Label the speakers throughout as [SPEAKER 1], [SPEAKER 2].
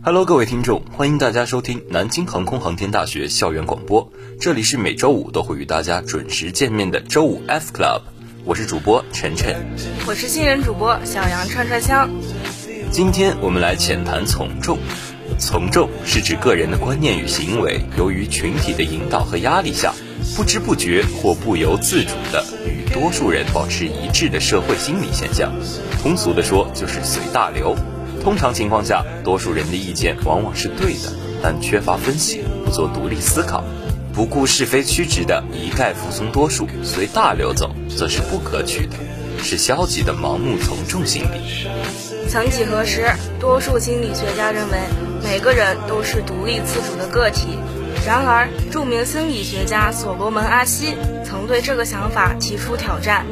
[SPEAKER 1] Hello，各位听众，欢迎大家收听南京航空航天大学校园广播。这里是每周五都会与大家准时见面的周五 F Club，我是主播晨晨，
[SPEAKER 2] 我是新人主播小杨串串香。
[SPEAKER 1] 今天我们来浅谈从众。从众是指个人的观念与行为，由于群体的引导和压力下，不知不觉或不由自主的与多数人保持一致的社会心理现象。通俗的说，就是随大流。通常情况下，多数人的意见往往是对的，但缺乏分析，不做独立思考，不顾是非曲直的一概服从多数，随大流走，则是不可取的，是消极的盲目从众心理。
[SPEAKER 2] 曾几何时，多数心理学家认为每个人都是独立自主的个体。然而，著名心理学家所罗门·阿西曾对这个想法提出挑战。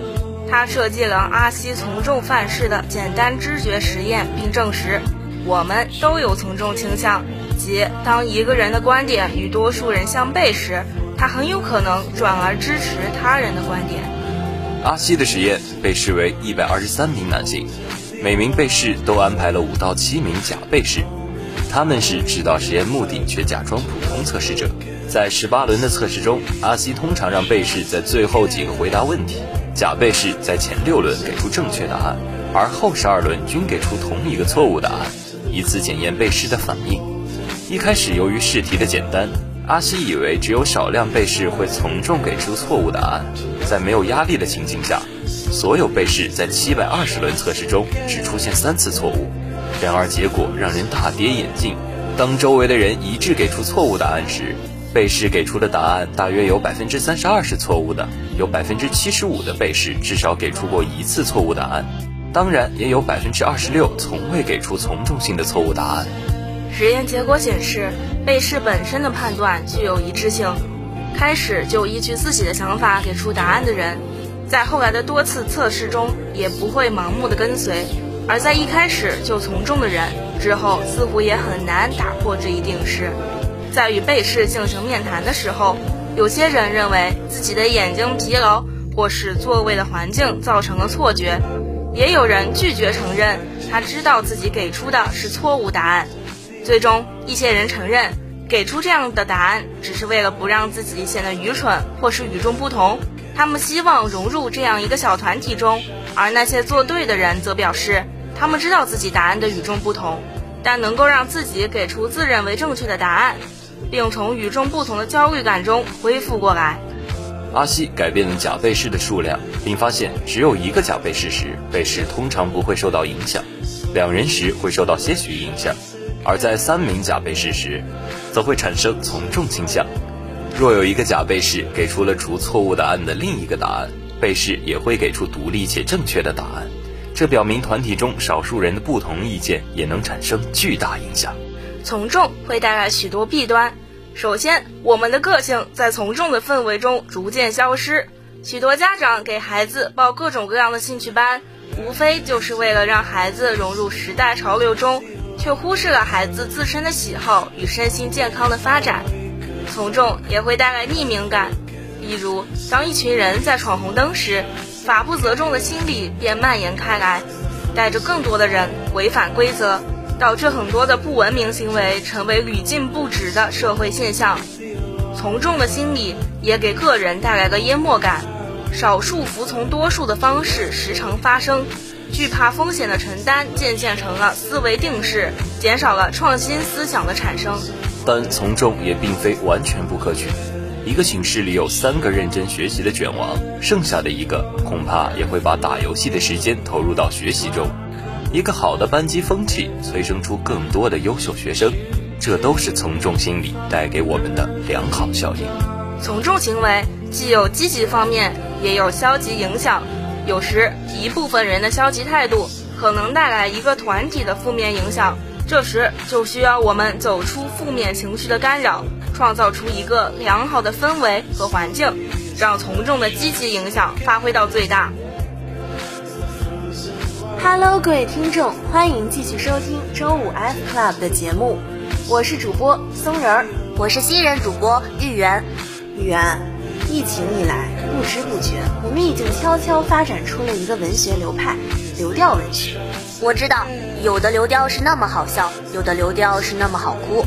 [SPEAKER 2] 他设计了阿西从众范式的简单知觉实验，并证实我们都有从众倾向，即当一个人的观点与多数人相悖时，他很有可能转而支持他人的观点。
[SPEAKER 1] 阿西的实验被视为一百二十三名男性，每名被试都安排了五到七名假被试，他们是知道实验目的却假装普通测试者。在十八轮的测试中，阿西通常让被试在最后几个回答问题。假背试在前六轮给出正确答案，而后十二轮均给出同一个错误答案，以此检验背试的反应。一开始由于试题的简单，阿西以为只有少量背试会从众给出错误答案。在没有压力的情境下，所有背试在七百二十轮测试中只出现三次错误。然而结果让人大跌眼镜，当周围的人一致给出错误答案时。被试给出的答案大约有百分之三十二是错误的，有百分之七十五的被试至少给出过一次错误答案，当然也有百分之二十六从未给出从众性的错误答案。
[SPEAKER 2] 实验结果显示，被试本身的判断具有一致性，开始就依据自己的想法给出答案的人，在后来的多次测试中也不会盲目的跟随，而在一开始就从众的人，之后似乎也很难打破这一定式。在与被试进行面谈的时候，有些人认为自己的眼睛疲劳，或是座位的环境造成了错觉；也有人拒绝承认他知道自己给出的是错误答案。最终，一些人承认给出这样的答案只是为了不让自己显得愚蠢或是与众不同。他们希望融入这样一个小团体中，而那些做对的人则表示他们知道自己答案的与众不同，但能够让自己给出自认为正确的答案。并从与众不同的焦虑感中恢复过来。
[SPEAKER 1] 阿西改变了假被试的数量，并发现只有一个假被试时，被试通常不会受到影响；两人时会受到些许影响，而在三名假被试时，则会产生从众倾向。若有一个假被试给出了除错误答案的另一个答案，被试也会给出独立且正确的答案。这表明团体中少数人的不同意见也能产生巨大影响。
[SPEAKER 2] 从众会带来许多弊端。首先，我们的个性在从众的氛围中逐渐消失。许多家长给孩子报各种各样的兴趣班，无非就是为了让孩子融入时代潮流中，却忽视了孩子自身的喜好与身心健康的发展。从众也会带来匿名感，比如当一群人在闯红灯时，法不责众的心理便蔓延开来，带着更多的人违反规则。导致很多的不文明行为成为屡禁不止的社会现象，从众的心理也给个人带来了淹没感，少数服从多数的方式时常发生，惧怕风险的承担渐渐成了思维定式，减少了创新思想的产生。
[SPEAKER 1] 但从众也并非完全不可取，一个寝室里有三个认真学习的卷王，剩下的一个恐怕也会把打游戏的时间投入到学习中。一个好的班级风气催生出更多的优秀学生，这都是从众心理带给我们的良好效应。
[SPEAKER 2] 从众行为既有积极方面，也有消极影响。有时一部分人的消极态度可能带来一个团体的负面影响，这时就需要我们走出负面情绪的干扰，创造出一个良好的氛围和环境，让从众的积极影响发挥到最大。
[SPEAKER 3] Hello，各位听众，欢迎继续收听周五 F Club 的节目，我是主播松仁儿，
[SPEAKER 4] 我是新人主播玉圆。
[SPEAKER 3] 玉圆，疫情以来，不知不觉，我们已经悄悄发展出了一个文学流派——流调文学。
[SPEAKER 4] 我知道，有的流调是那么好笑，有的流调是那么好哭。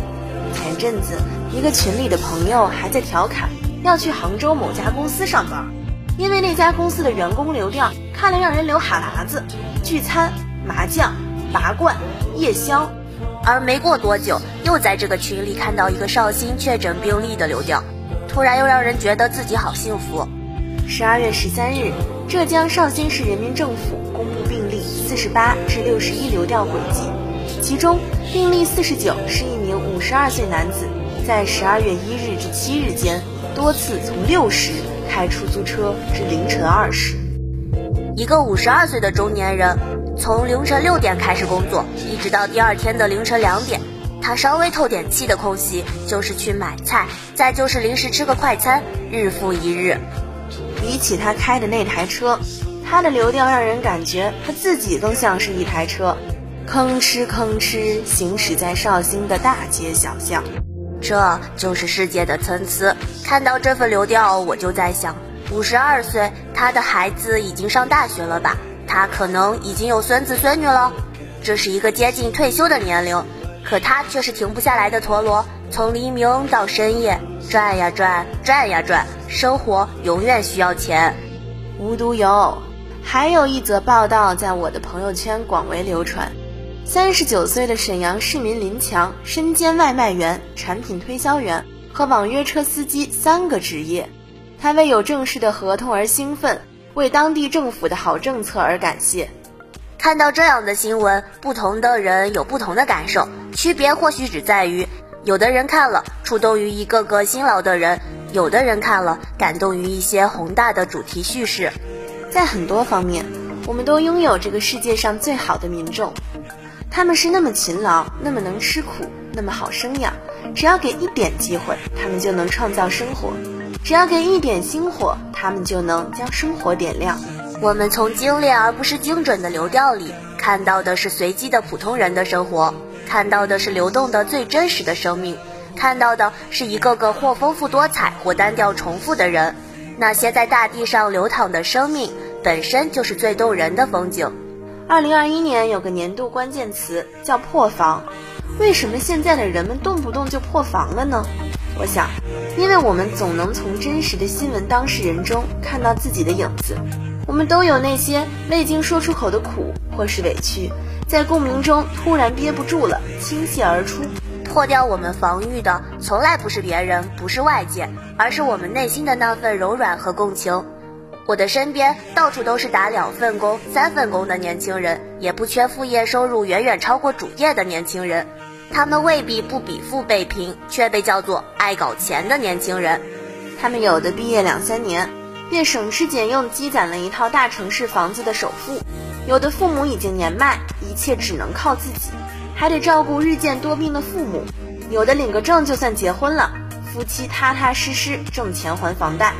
[SPEAKER 3] 前阵子，一个群里的朋友还在调侃要去杭州某家公司上班，因为那家公司的员工流调看了让人流哈喇子，聚餐、麻将、拔罐、夜宵。
[SPEAKER 4] 而没过多久，又在这个群里看到一个绍兴确诊病例的流调，突然又让人觉得自己好幸福。
[SPEAKER 3] 十二月十三日，浙江绍兴市人民政府公布病例四十八至六十一流调轨迹，其中病例四十九是一名五十二岁男子，在十二月一日至七日间多次从六时开出租车至凌晨二时。
[SPEAKER 4] 一个五十二岁的中年人。从凌晨六点开始工作，一直到第二天的凌晨两点，他稍微透点气的空隙就是去买菜，再就是临时吃个快餐，日复一日。
[SPEAKER 3] 比起他开的那台车，他的流调让人感觉他自己更像是一台车，吭哧吭哧行驶在绍兴的大街小巷。
[SPEAKER 4] 这就是世界的参差。看到这份流调，我就在想，五十二岁，他的孩子已经上大学了吧？他可能已经有孙子孙女了，这是一个接近退休的年龄，可他却是停不下来的陀螺，从黎明到深夜转呀转，转呀转，生活永远需要钱。
[SPEAKER 3] 无独有偶，还有一则报道在我的朋友圈广为流传：三十九岁的沈阳市民林强身兼外卖员、产品推销员和网约车司机三个职业，他为有正式的合同而兴奋。为当地政府的好政策而感谢。
[SPEAKER 4] 看到这样的新闻，不同的人有不同的感受，区别或许只在于，有的人看了触动于一个个辛劳的人，有的人看了感动于一些宏大的主题叙事。
[SPEAKER 3] 在很多方面，我们都拥有这个世界上最好的民众，他们是那么勤劳，那么能吃苦，那么好生养。只要给一点机会，他们就能创造生活。只要给一点星火，他们就能将生活点亮。
[SPEAKER 4] 我们从精炼而不是精准的流调里看到的是随机的普通人的生活，看到的是流动的最真实的生命，看到的是一个个或丰富多彩或单调重复的人。那些在大地上流淌的生命，本身就是最动人的风景。
[SPEAKER 3] 二零二一年有个年度关键词叫破防，为什么现在的人们动不动就破防了呢？我想，因为我们总能从真实的新闻当事人中看到自己的影子，我们都有那些未经说出口的苦或是委屈，在共鸣中突然憋不住了，倾泻而出。
[SPEAKER 4] 破掉我们防御的，从来不是别人，不是外界，而是我们内心的那份柔软和共情。我的身边到处都是打两份工、三份工的年轻人，也不缺副业收入远远超过主业的年轻人。他们未必不比父辈贫，却被叫做爱搞钱的年轻人。
[SPEAKER 3] 他们有的毕业两三年，便省吃俭用积攒了一套大城市房子的首付；有的父母已经年迈，一切只能靠自己，还得照顾日渐多病的父母；有的领个证就算结婚了，夫妻踏踏实实挣钱还房贷。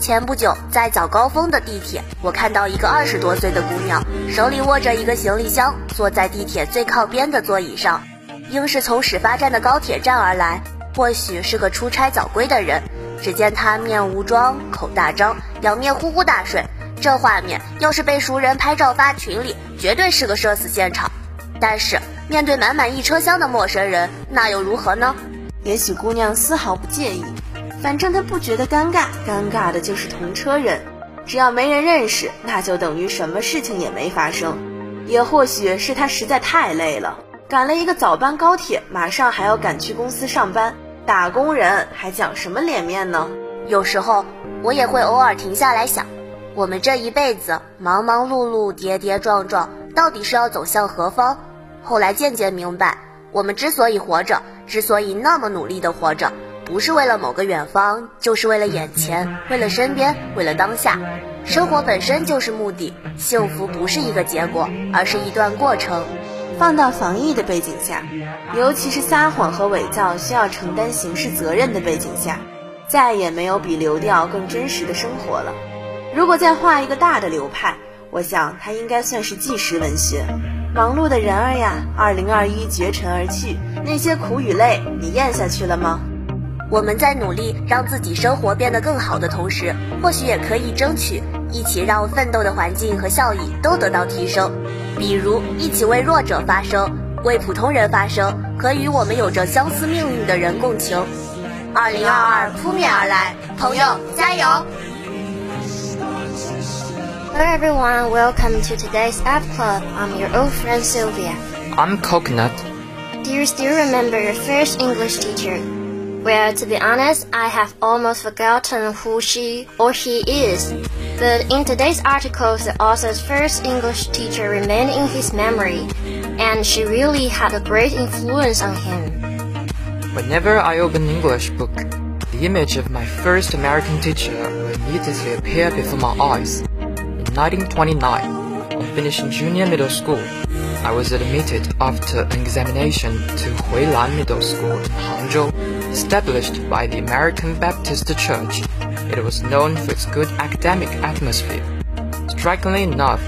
[SPEAKER 4] 前不久在早高峰的地铁，我看到一个二十多岁的姑娘，手里握着一个行李箱，坐在地铁最靠边的座椅上。应是从始发站的高铁站而来，或许是个出差早归的人。只见他面无妆，口大张，仰面呼呼大睡。这画面要是被熟人拍照发群里，绝对是个社死现场。但是面对满满一车厢的陌生人，那又如何呢？
[SPEAKER 3] 也许姑娘丝毫不介意，反正她不觉得尴尬，尴尬的就是同车人。只要没人认识，那就等于什么事情也没发生。也或许是她实在太累了。赶了一个早班高铁，马上还要赶去公司上班。打工人还讲什么脸面呢？
[SPEAKER 4] 有时候我也会偶尔停下来想，我们这一辈子忙忙碌碌、跌跌撞撞，到底是要走向何方？后来渐渐明白，我们之所以活着，之所以那么努力的活着，不是为了某个远方，就是为了眼前，为了身边，为了当下。生活本身就是目的，幸福不是一个结果，而是一段过程。
[SPEAKER 3] 放到防疫的背景下，尤其是撒谎和伪造需要承担刑事责任的背景下，再也没有比流调更真实的生活了。如果再画一个大的流派，我想它应该算是纪实文学。忙碌的人儿呀，二零二一绝尘而去，那些苦与累，你咽下去了吗？
[SPEAKER 4] 我们在努力让自己生活变得更好的同时，或许也可以争取一起让奋斗的环境和效益都得到提升。比如，一起为弱者发声，为普通人发声，和与我们有着相似命运的人共情。二零二二扑面而来，朋友加油
[SPEAKER 5] ！Hello everyone, welcome to today's App Club. I'm your old friend Sylvia.
[SPEAKER 6] I'm Coconut.
[SPEAKER 5] Do you still remember your first English teacher? Well, to be honest, I have almost forgotten who she or he is. But in today's article, the author's first English teacher remained in his memory, and she really had a great influence on him.
[SPEAKER 6] Whenever I open an English book, the image of my first American teacher will immediately appear before my eyes. In 1929, on finishing junior middle school, I was admitted after an examination to Huilan Middle School in Hangzhou, established by the American Baptist Church. It was known for its good academic atmosphere. Strikingly enough,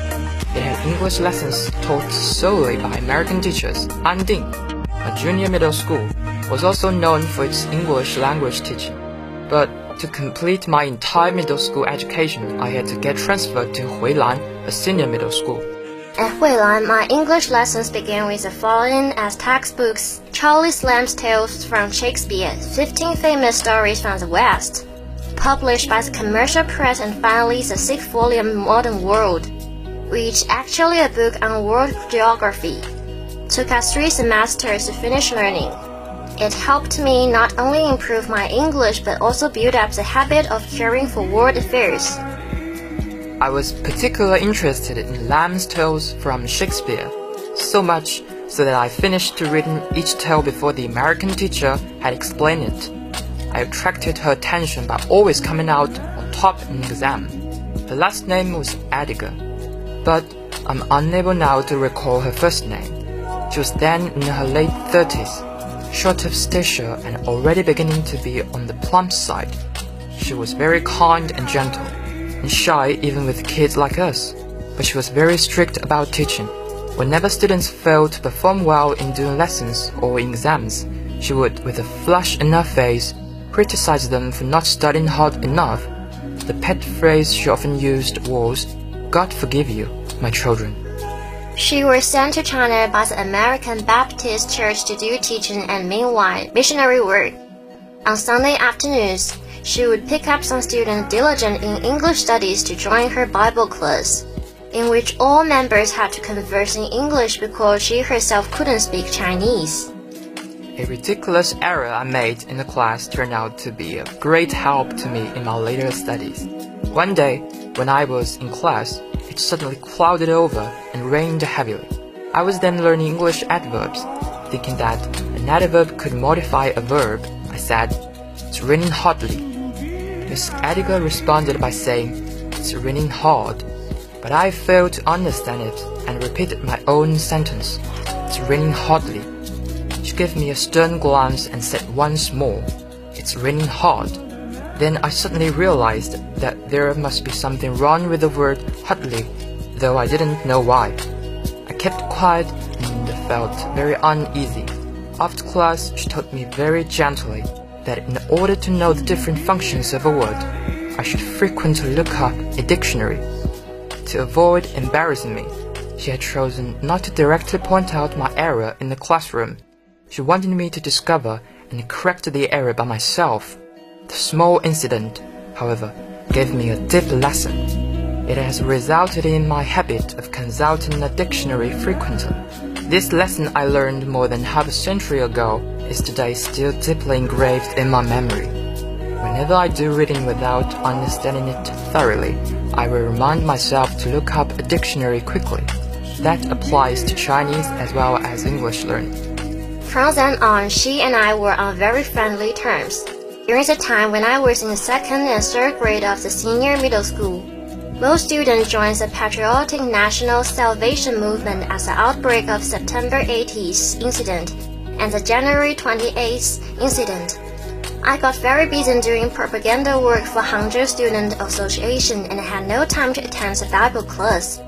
[SPEAKER 6] it had English lessons taught solely by American teachers. Anding, a junior middle school, was also known for its English language teaching. But to complete my entire middle school education, I had to get transferred to Huilan, a senior middle school.
[SPEAKER 5] At Huilan, my English lessons began with the following as textbooks Charlie Lamb's Tales from Shakespeare, 15 Famous Stories from the West, published by the Commercial Press, and finally the sixth volume Modern World, which actually a book on world geography. Took us three semesters to finish learning. It helped me not only improve my English but also build up the habit of caring for world affairs.
[SPEAKER 6] I was particularly interested in Lamb's tales from Shakespeare, so much so that I finished reading each tale before the American teacher had explained it. I attracted her attention by always coming out on top in the exam. Her last name was Edgar, but I'm unable now to recall her first name. She was then in her late 30s, short of stature and already beginning to be on the plump side. She was very kind and gentle and shy even with kids like us, but she was very strict about teaching. Whenever students failed to perform well in doing lessons or in exams, she would, with a flush in her face, criticize them for not studying hard enough. The pet phrase she often used was, God forgive you, my children.
[SPEAKER 5] She was sent to China by the American Baptist Church to do teaching and meanwhile missionary work. On Sunday afternoons, she would pick up some students diligent in English studies to join her Bible class, in which all members had to converse in English because she herself couldn't speak Chinese.
[SPEAKER 6] A ridiculous error I made in the class turned out to be a great help to me in my later studies. One day, when I was in class, it suddenly clouded over and rained heavily. I was then learning English adverbs, thinking that an adverb could modify a verb. I said, It's raining hardly. Miss Edgar responded by saying, It's raining hard. But I failed to understand it and repeated my own sentence. It's raining hardly. She gave me a stern glance and said once more, It's raining hard. Then I suddenly realized that there must be something wrong with the word hardly, though I didn't know why. I kept quiet and felt very uneasy. After class, she told me very gently that in order to know the different functions of a word, I should frequently look up a dictionary. To avoid embarrassing me, she had chosen not to directly point out my error in the classroom. She wanted me to discover and correct the error by myself. The small incident, however, gave me a deep lesson. It has resulted in my habit of consulting a dictionary frequently. This lesson I learned more than half a century ago is today still deeply engraved in my memory. Whenever I do reading without understanding it thoroughly, I will remind myself to look up a dictionary quickly. That applies to Chinese as well as English learning.
[SPEAKER 5] From then on, she and I were on very friendly terms. During the time when I was in the second and third grade of the senior middle school, most students joined the Patriotic National Salvation Movement at the outbreak of September 80s incident and the January 28th incident. I got very busy doing propaganda work for Hangzhou Student Association and had no time to attend the Bible class.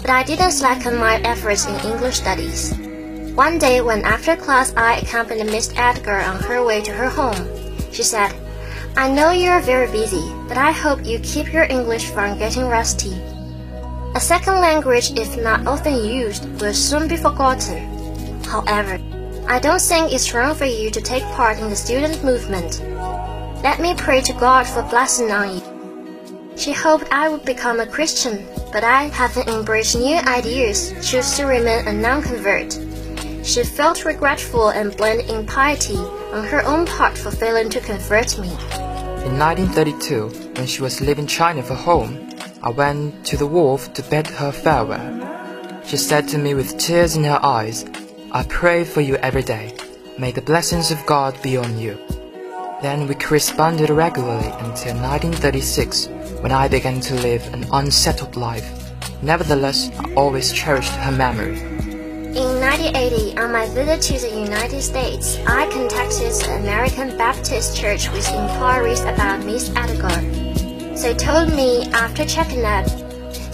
[SPEAKER 5] But I didn't slacken my efforts in English studies. One day when after class I accompanied Miss Edgar on her way to her home, she said, I know you're very busy, but I hope you keep your English from getting rusty. A second language, if not often used, will soon be forgotten. However, I don't think it's wrong for you to take part in the student movement. Let me pray to God for blessing on you. She hoped I would become a Christian, but I, having embraced new ideas, chose to remain a non-convert. She felt regretful and blamed impiety on her own part for failing to convert me.
[SPEAKER 6] In 1932, when she was leaving China for home, I went to the wharf to bid her farewell. She said to me with tears in her eyes, I pray for you every day. May the blessings of God be on you. Then we corresponded regularly until 1936, when I began to live an unsettled life. Nevertheless, I always cherished her memory.
[SPEAKER 5] In 1980, on my visit to the United States, I contacted the American Baptist Church with inquiries about Miss Edgar. They told me after checking up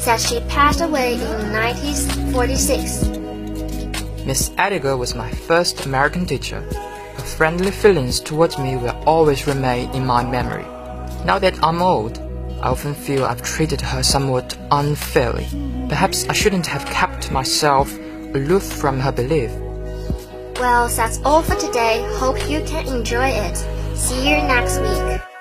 [SPEAKER 5] that she passed away in 1946.
[SPEAKER 6] Miss Edgar was my first American teacher. Her friendly feelings towards me will always remain in my memory. Now that I'm old, I often feel I've treated her somewhat unfairly. Perhaps I shouldn't have kept myself aloof from her belief.
[SPEAKER 5] Well, that's all for today. Hope you can enjoy it. See you next week.